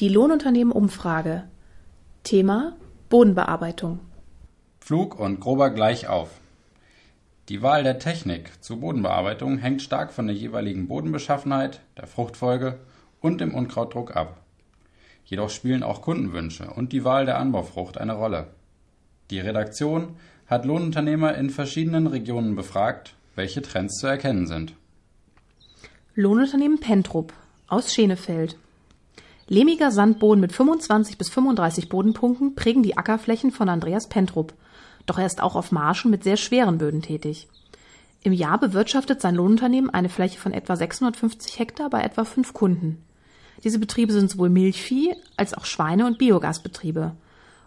Die Lohnunternehmen-Umfrage. Thema Bodenbearbeitung. Flug und grober gleich auf. Die Wahl der Technik zur Bodenbearbeitung hängt stark von der jeweiligen Bodenbeschaffenheit, der Fruchtfolge und dem Unkrautdruck ab. Jedoch spielen auch Kundenwünsche und die Wahl der Anbaufrucht eine Rolle. Die Redaktion hat Lohnunternehmer in verschiedenen Regionen befragt, welche Trends zu erkennen sind. Lohnunternehmen Pentrup aus Schenefeld. Lehmiger Sandboden mit 25 bis 35 Bodenpunkten prägen die Ackerflächen von Andreas Pentrup. Doch er ist auch auf Marschen mit sehr schweren Böden tätig. Im Jahr bewirtschaftet sein Lohnunternehmen eine Fläche von etwa 650 Hektar bei etwa fünf Kunden. Diese Betriebe sind sowohl Milchvieh als auch Schweine- und Biogasbetriebe.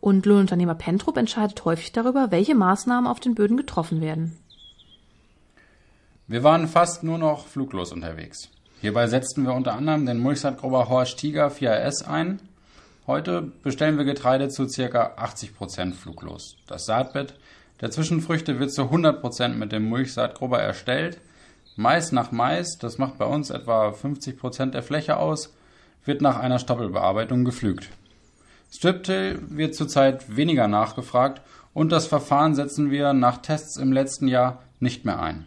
Und Lohnunternehmer Pentrup entscheidet häufig darüber, welche Maßnahmen auf den Böden getroffen werden. Wir waren fast nur noch fluglos unterwegs. Hierbei setzten wir unter anderem den Mulchsaatgrubber Horsch Tiger 4S ein. Heute bestellen wir Getreide zu ca. 80% fluglos. Das Saatbett der Zwischenfrüchte wird zu 100% mit dem Mulchsaatgrubber erstellt. Mais nach Mais, das macht bei uns etwa 50% der Fläche aus, wird nach einer Stoppelbearbeitung gepflügt. Striptill wird zurzeit weniger nachgefragt und das Verfahren setzen wir nach Tests im letzten Jahr nicht mehr ein.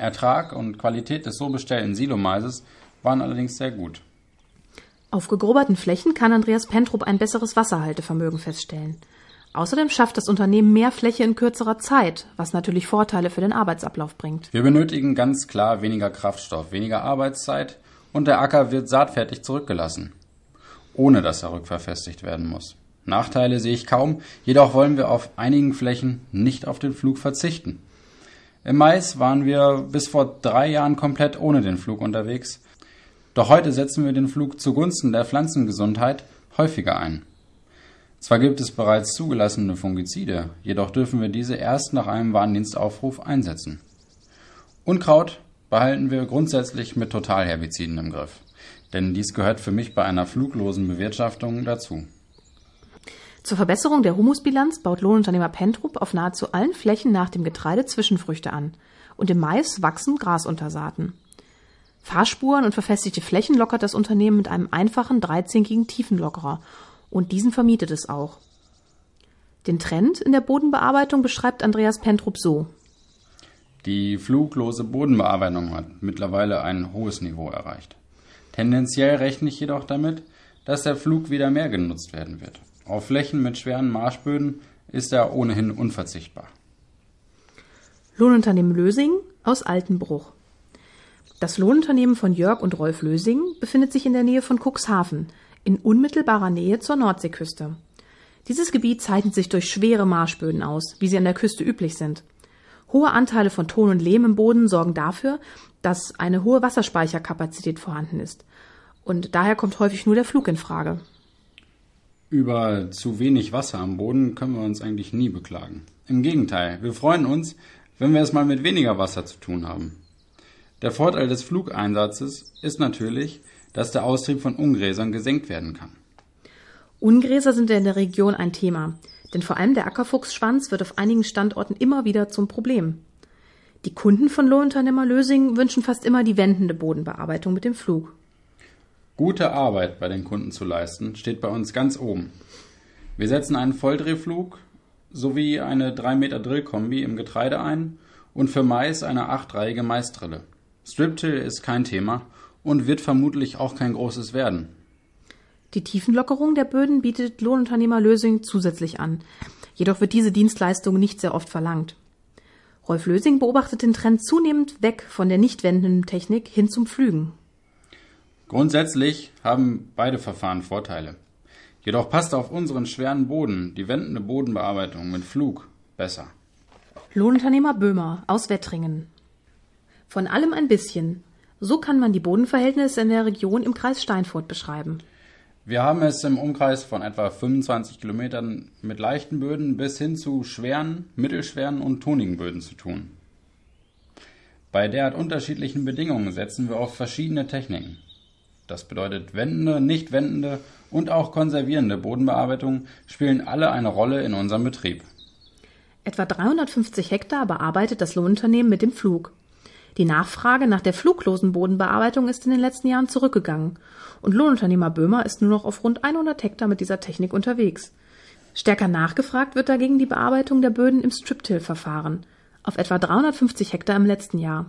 Ertrag und Qualität des so bestellten Silomaises waren allerdings sehr gut. Auf gegroberten Flächen kann Andreas Pentrup ein besseres Wasserhaltevermögen feststellen. Außerdem schafft das Unternehmen mehr Fläche in kürzerer Zeit, was natürlich Vorteile für den Arbeitsablauf bringt. Wir benötigen ganz klar weniger Kraftstoff, weniger Arbeitszeit und der Acker wird saatfertig zurückgelassen, ohne dass er rückverfestigt werden muss. Nachteile sehe ich kaum, jedoch wollen wir auf einigen Flächen nicht auf den Flug verzichten. Im Mais waren wir bis vor drei Jahren komplett ohne den Flug unterwegs, doch heute setzen wir den Flug zugunsten der Pflanzengesundheit häufiger ein. Zwar gibt es bereits zugelassene Fungizide, jedoch dürfen wir diese erst nach einem Warndienstaufruf einsetzen. Unkraut behalten wir grundsätzlich mit Totalherbiziden im Griff, denn dies gehört für mich bei einer fluglosen Bewirtschaftung dazu. Zur Verbesserung der Humusbilanz baut Lohnunternehmer Pentrup auf nahezu allen Flächen nach dem Getreide Zwischenfrüchte an und im Mais wachsen Grasuntersaaten. Fahrspuren und verfestigte Flächen lockert das Unternehmen mit einem einfachen dreizinkigen Tiefenlockerer und diesen vermietet es auch. Den Trend in der Bodenbearbeitung beschreibt Andreas Pentrup so. Die fluglose Bodenbearbeitung hat mittlerweile ein hohes Niveau erreicht. Tendenziell rechne ich jedoch damit, dass der Flug wieder mehr genutzt werden wird. Auf Flächen mit schweren Marschböden ist er ohnehin unverzichtbar. Lohnunternehmen Lösing aus Altenbruch. Das Lohnunternehmen von Jörg und Rolf Lösing befindet sich in der Nähe von Cuxhaven, in unmittelbarer Nähe zur Nordseeküste. Dieses Gebiet zeichnet sich durch schwere Marschböden aus, wie sie an der Küste üblich sind. Hohe Anteile von Ton und Lehm im Boden sorgen dafür, dass eine hohe Wasserspeicherkapazität vorhanden ist. Und daher kommt häufig nur der Flug in Frage. Über zu wenig Wasser am Boden können wir uns eigentlich nie beklagen. Im Gegenteil, wir freuen uns, wenn wir es mal mit weniger Wasser zu tun haben. Der Vorteil des Flugeinsatzes ist natürlich, dass der Austrieb von Ungräsern gesenkt werden kann. Ungräser sind in der Region ein Thema, denn vor allem der Ackerfuchsschwanz wird auf einigen Standorten immer wieder zum Problem. Die Kunden von Lohnunternehmer Lösing wünschen fast immer die wendende Bodenbearbeitung mit dem Flug. Gute Arbeit bei den Kunden zu leisten steht bei uns ganz oben. Wir setzen einen Volldrehflug sowie eine 3 Meter Drillkombi im Getreide ein und für Mais eine achtreihige Maisdrille. Striptill ist kein Thema und wird vermutlich auch kein großes werden. Die Tiefenlockerung der Böden bietet Lohnunternehmer Lösing zusätzlich an. Jedoch wird diese Dienstleistung nicht sehr oft verlangt. Rolf Lösing beobachtet den Trend zunehmend weg von der nicht wendenden Technik hin zum Pflügen. Grundsätzlich haben beide Verfahren Vorteile. Jedoch passt auf unseren schweren Boden die wendende Bodenbearbeitung mit Flug besser. Lohnunternehmer Böhmer aus Wettringen. Von allem ein bisschen. So kann man die Bodenverhältnisse in der Region im Kreis Steinfurt beschreiben. Wir haben es im Umkreis von etwa 25 Kilometern mit leichten Böden bis hin zu schweren, mittelschweren und tonigen Böden zu tun. Bei derart unterschiedlichen Bedingungen setzen wir auf verschiedene Techniken. Das bedeutet, wendende, nicht wendende und auch konservierende Bodenbearbeitung spielen alle eine Rolle in unserem Betrieb. Etwa 350 Hektar bearbeitet das Lohnunternehmen mit dem Flug. Die Nachfrage nach der fluglosen Bodenbearbeitung ist in den letzten Jahren zurückgegangen und Lohnunternehmer Böhmer ist nur noch auf rund 100 Hektar mit dieser Technik unterwegs. Stärker nachgefragt wird dagegen die Bearbeitung der Böden im Strip-Till-Verfahren auf etwa 350 Hektar im letzten Jahr.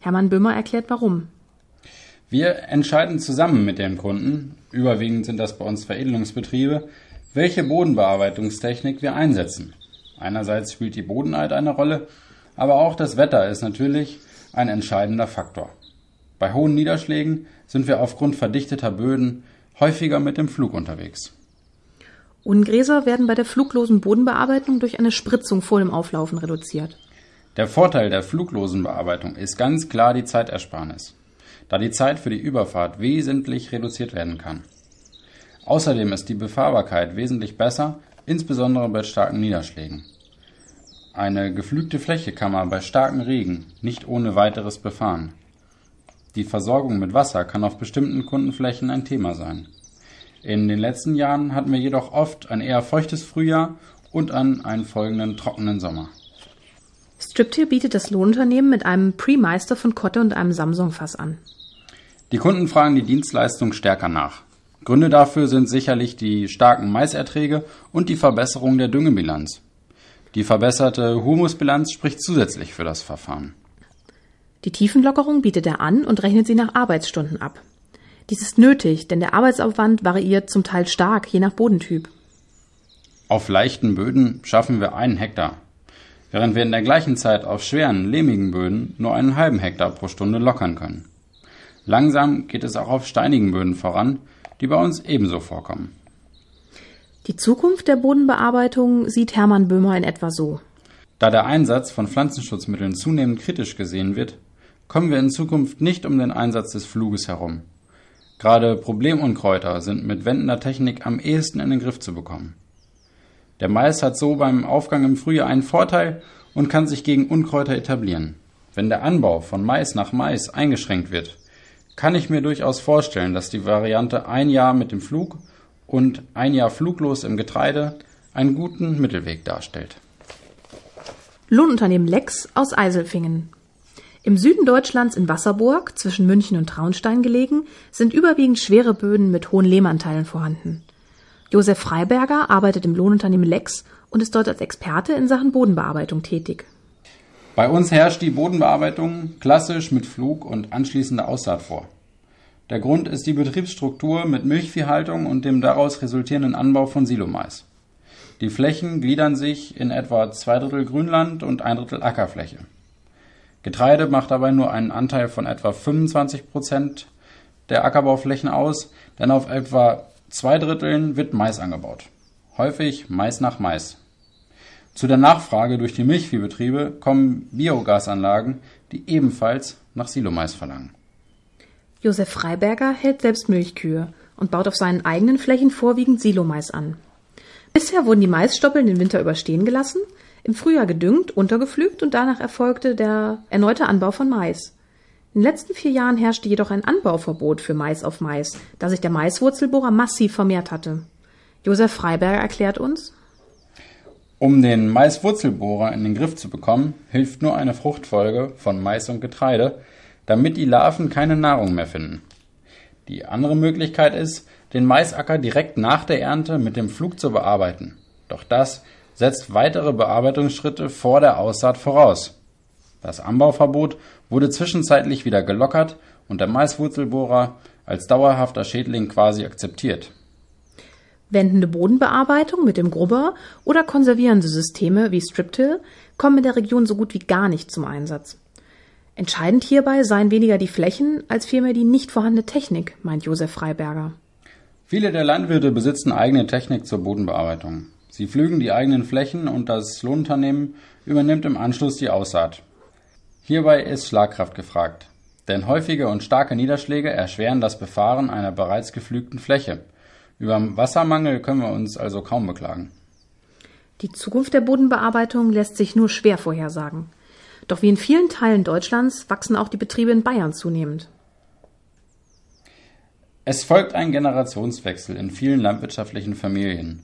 Hermann Böhmer erklärt warum. Wir entscheiden zusammen mit dem Kunden, überwiegend sind das bei uns Veredelungsbetriebe, welche Bodenbearbeitungstechnik wir einsetzen. Einerseits spielt die Bodenheit eine Rolle, aber auch das Wetter ist natürlich ein entscheidender Faktor. Bei hohen Niederschlägen sind wir aufgrund verdichteter Böden häufiger mit dem Flug unterwegs. Ungräser werden bei der fluglosen Bodenbearbeitung durch eine Spritzung vor dem Auflaufen reduziert. Der Vorteil der fluglosen Bearbeitung ist ganz klar die Zeitersparnis, da die Zeit für die Überfahrt wesentlich reduziert werden kann. Außerdem ist die Befahrbarkeit wesentlich besser, insbesondere bei starken Niederschlägen. Eine geflügte Fläche kann man bei starkem Regen nicht ohne weiteres befahren. Die Versorgung mit Wasser kann auf bestimmten Kundenflächen ein Thema sein. In den letzten Jahren hatten wir jedoch oft ein eher feuchtes Frühjahr und an einen folgenden trockenen Sommer. Striptier bietet das Lohnunternehmen mit einem Pre-Meister von Kotte und einem Samsung-Fass an. Die Kunden fragen die Dienstleistung stärker nach. Gründe dafür sind sicherlich die starken Maiserträge und die Verbesserung der Düngebilanz. Die verbesserte Humusbilanz spricht zusätzlich für das Verfahren. Die Tiefenlockerung bietet er an und rechnet sie nach Arbeitsstunden ab. Dies ist nötig, denn der Arbeitsaufwand variiert zum Teil stark, je nach Bodentyp. Auf leichten Böden schaffen wir einen Hektar, während wir in der gleichen Zeit auf schweren, lehmigen Böden nur einen halben Hektar pro Stunde lockern können. Langsam geht es auch auf steinigen Böden voran, die bei uns ebenso vorkommen. Die Zukunft der Bodenbearbeitung sieht Hermann Böhmer in etwa so. Da der Einsatz von Pflanzenschutzmitteln zunehmend kritisch gesehen wird, kommen wir in Zukunft nicht um den Einsatz des Fluges herum. Gerade Problemunkräuter sind mit wendender Technik am ehesten in den Griff zu bekommen. Der Mais hat so beim Aufgang im Frühjahr einen Vorteil und kann sich gegen Unkräuter etablieren. Wenn der Anbau von Mais nach Mais eingeschränkt wird, kann ich mir durchaus vorstellen, dass die Variante ein Jahr mit dem Flug und ein Jahr fluglos im Getreide einen guten Mittelweg darstellt. Lohnunternehmen Lex aus Eiselfingen. Im Süden Deutschlands in Wasserburg, zwischen München und Traunstein gelegen, sind überwiegend schwere Böden mit hohen Lehmanteilen vorhanden. Josef Freiberger arbeitet im Lohnunternehmen Lex und ist dort als Experte in Sachen Bodenbearbeitung tätig. Bei uns herrscht die Bodenbearbeitung klassisch mit Flug und anschließender Aussaat vor. Der Grund ist die Betriebsstruktur mit Milchviehhaltung und dem daraus resultierenden Anbau von Silomais. Die Flächen gliedern sich in etwa zwei Drittel Grünland und ein Drittel Ackerfläche. Getreide macht dabei nur einen Anteil von etwa 25 Prozent der Ackerbauflächen aus, denn auf etwa zwei Dritteln wird Mais angebaut. Häufig Mais nach Mais. Zu der Nachfrage durch die Milchviehbetriebe kommen Biogasanlagen, die ebenfalls nach Silomais verlangen. Josef Freiberger hält selbst Milchkühe und baut auf seinen eigenen Flächen vorwiegend Silomais an. Bisher wurden die Maisstoppeln den Winter überstehen gelassen, im Frühjahr gedüngt, untergepflügt und danach erfolgte der erneute Anbau von Mais. In den letzten vier Jahren herrschte jedoch ein Anbauverbot für Mais auf Mais, da sich der Maiswurzelbohrer massiv vermehrt hatte. Josef Freiberger erklärt uns, um den Maiswurzelbohrer in den Griff zu bekommen, hilft nur eine Fruchtfolge von Mais und Getreide, damit die Larven keine Nahrung mehr finden. Die andere Möglichkeit ist, den Maisacker direkt nach der Ernte mit dem Flug zu bearbeiten. Doch das setzt weitere Bearbeitungsschritte vor der Aussaat voraus. Das Anbauverbot wurde zwischenzeitlich wieder gelockert und der Maiswurzelbohrer als dauerhafter Schädling quasi akzeptiert. Wendende Bodenbearbeitung mit dem Grubber oder konservierende Systeme wie Striptill kommen in der Region so gut wie gar nicht zum Einsatz. Entscheidend hierbei seien weniger die Flächen als vielmehr die nicht vorhandene Technik, meint Josef Freiberger. Viele der Landwirte besitzen eigene Technik zur Bodenbearbeitung. Sie pflügen die eigenen Flächen und das Lohnunternehmen übernimmt im Anschluss die Aussaat. Hierbei ist Schlagkraft gefragt, denn häufige und starke Niederschläge erschweren das Befahren einer bereits gepflügten Fläche. Über Wassermangel können wir uns also kaum beklagen. Die Zukunft der Bodenbearbeitung lässt sich nur schwer vorhersagen. Doch wie in vielen Teilen Deutschlands wachsen auch die Betriebe in Bayern zunehmend. Es folgt ein Generationswechsel in vielen landwirtschaftlichen Familien.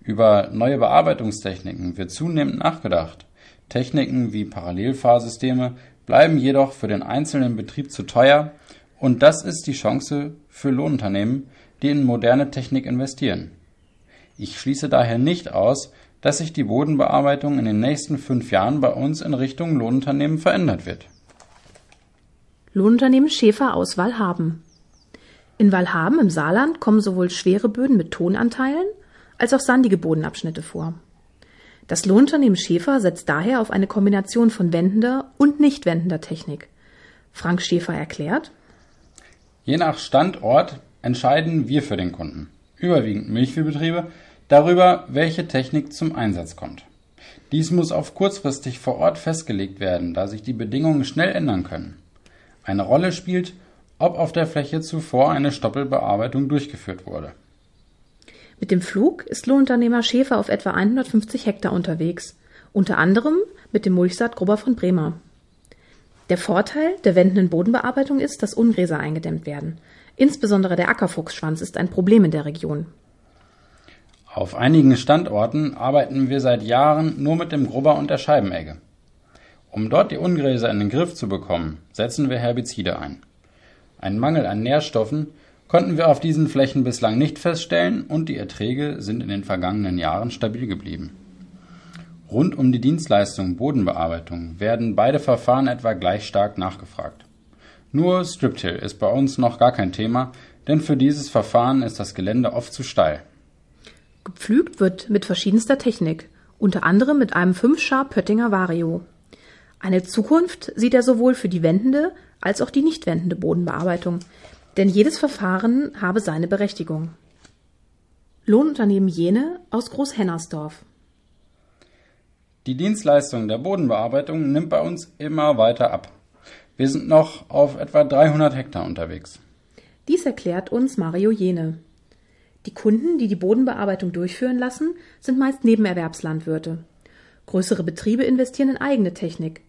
Über neue Bearbeitungstechniken wird zunehmend nachgedacht. Techniken wie Parallelfahrsysteme bleiben jedoch für den einzelnen Betrieb zu teuer und das ist die Chance für Lohnunternehmen, die in moderne Technik investieren. Ich schließe daher nicht aus, dass sich die Bodenbearbeitung in den nächsten fünf Jahren bei uns in Richtung Lohnunternehmen verändert wird. Lohnunternehmen Schäfer aus Walhaben. In Walhaben im Saarland kommen sowohl schwere Böden mit Tonanteilen als auch sandige Bodenabschnitte vor. Das Lohnunternehmen Schäfer setzt daher auf eine Kombination von wendender und nicht wendender Technik. Frank Schäfer erklärt, Je nach Standort entscheiden wir für den Kunden, überwiegend Milchviehbetriebe, darüber, welche Technik zum Einsatz kommt. Dies muss auf kurzfristig vor Ort festgelegt werden, da sich die Bedingungen schnell ändern können. Eine Rolle spielt, ob auf der Fläche zuvor eine Stoppelbearbeitung durchgeführt wurde. Mit dem Flug ist Lohnunternehmer Schäfer auf etwa 150 Hektar unterwegs, unter anderem mit dem Mulchsaat Grubber von Bremer. Der Vorteil der wendenden Bodenbearbeitung ist, dass Ungräser eingedämmt werden. Insbesondere der Ackerfuchsschwanz ist ein Problem in der Region. Auf einigen Standorten arbeiten wir seit Jahren nur mit dem Grubber und der Scheibenegge. Um dort die Ungräser in den Griff zu bekommen, setzen wir Herbizide ein. Einen Mangel an Nährstoffen konnten wir auf diesen Flächen bislang nicht feststellen und die Erträge sind in den vergangenen Jahren stabil geblieben. Rund um die Dienstleistung Bodenbearbeitung werden beide Verfahren etwa gleich stark nachgefragt. Nur Striptill ist bei uns noch gar kein Thema, denn für dieses Verfahren ist das Gelände oft zu steil. Gepflügt wird mit verschiedenster Technik, unter anderem mit einem 5-Schar Pöttinger Vario. Eine Zukunft sieht er sowohl für die wendende als auch die nicht wendende Bodenbearbeitung, denn jedes Verfahren habe seine Berechtigung. Lohnunternehmen Jene aus Großhennersdorf die Dienstleistung der Bodenbearbeitung nimmt bei uns immer weiter ab. Wir sind noch auf etwa 300 Hektar unterwegs. Dies erklärt uns Mario Jene. Die Kunden, die die Bodenbearbeitung durchführen lassen, sind meist Nebenerwerbslandwirte. Größere Betriebe investieren in eigene Technik.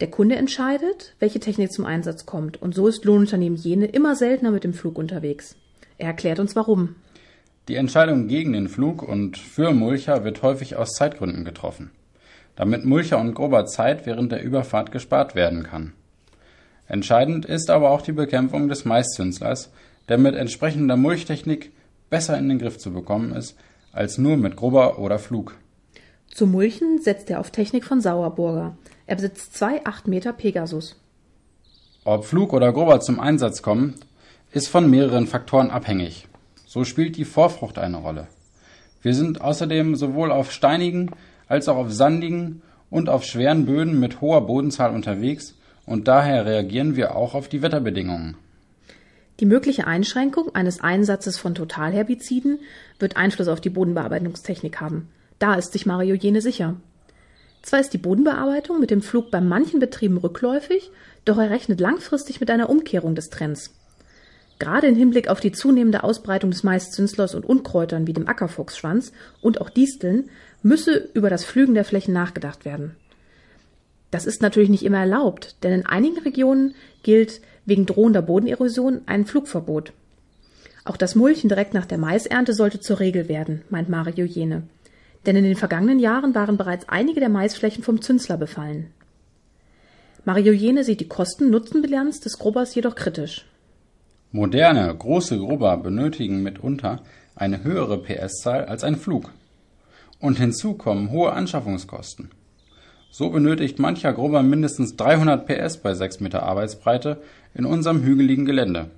Der Kunde entscheidet, welche Technik zum Einsatz kommt, und so ist Lohnunternehmen Jene immer seltener mit dem Flug unterwegs. Er erklärt uns warum. Die Entscheidung gegen den Flug und für Mulcher wird häufig aus Zeitgründen getroffen damit Mulcher und Grober Zeit während der Überfahrt gespart werden kann. Entscheidend ist aber auch die Bekämpfung des Maiszünslers, der mit entsprechender Mulchtechnik besser in den Griff zu bekommen ist als nur mit Grober oder Flug. Zum Mulchen setzt er auf Technik von Sauerburger. Er besitzt zwei 8 Meter Pegasus. Ob Flug oder Grober zum Einsatz kommen, ist von mehreren Faktoren abhängig. So spielt die Vorfrucht eine Rolle. Wir sind außerdem sowohl auf steinigen als auch auf sandigen und auf schweren Böden mit hoher Bodenzahl unterwegs und daher reagieren wir auch auf die Wetterbedingungen. Die mögliche Einschränkung eines Einsatzes von Totalherbiziden wird Einfluss auf die Bodenbearbeitungstechnik haben. Da ist sich Mario Jene sicher. Zwar ist die Bodenbearbeitung mit dem Flug bei manchen Betrieben rückläufig, doch er rechnet langfristig mit einer Umkehrung des Trends. Gerade im Hinblick auf die zunehmende Ausbreitung des Maiszünslers und Unkräutern wie dem Ackerfuchsschwanz und auch Disteln müsse über das Pflügen der Flächen nachgedacht werden. Das ist natürlich nicht immer erlaubt, denn in einigen Regionen gilt wegen drohender Bodenerosion ein Flugverbot. Auch das Mulchen direkt nach der Maisernte sollte zur Regel werden, meint Mario Jene. Denn in den vergangenen Jahren waren bereits einige der Maisflächen vom Zünsler befallen. Mario Jene sieht die Kosten-Nutzen-Bilanz des Grubbers jedoch kritisch. Moderne, große Grubber benötigen mitunter eine höhere PS-Zahl als ein Flug. Und hinzu kommen hohe Anschaffungskosten. So benötigt mancher Grubber mindestens 300 PS bei 6 Meter Arbeitsbreite in unserem hügeligen Gelände.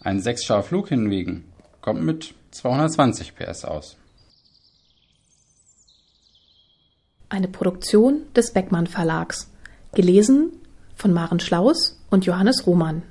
Ein 6 Schar Flug hingegen kommt mit 220 PS aus. Eine Produktion des Beckmann Verlags. Gelesen von Maren Schlaus und Johannes Roman.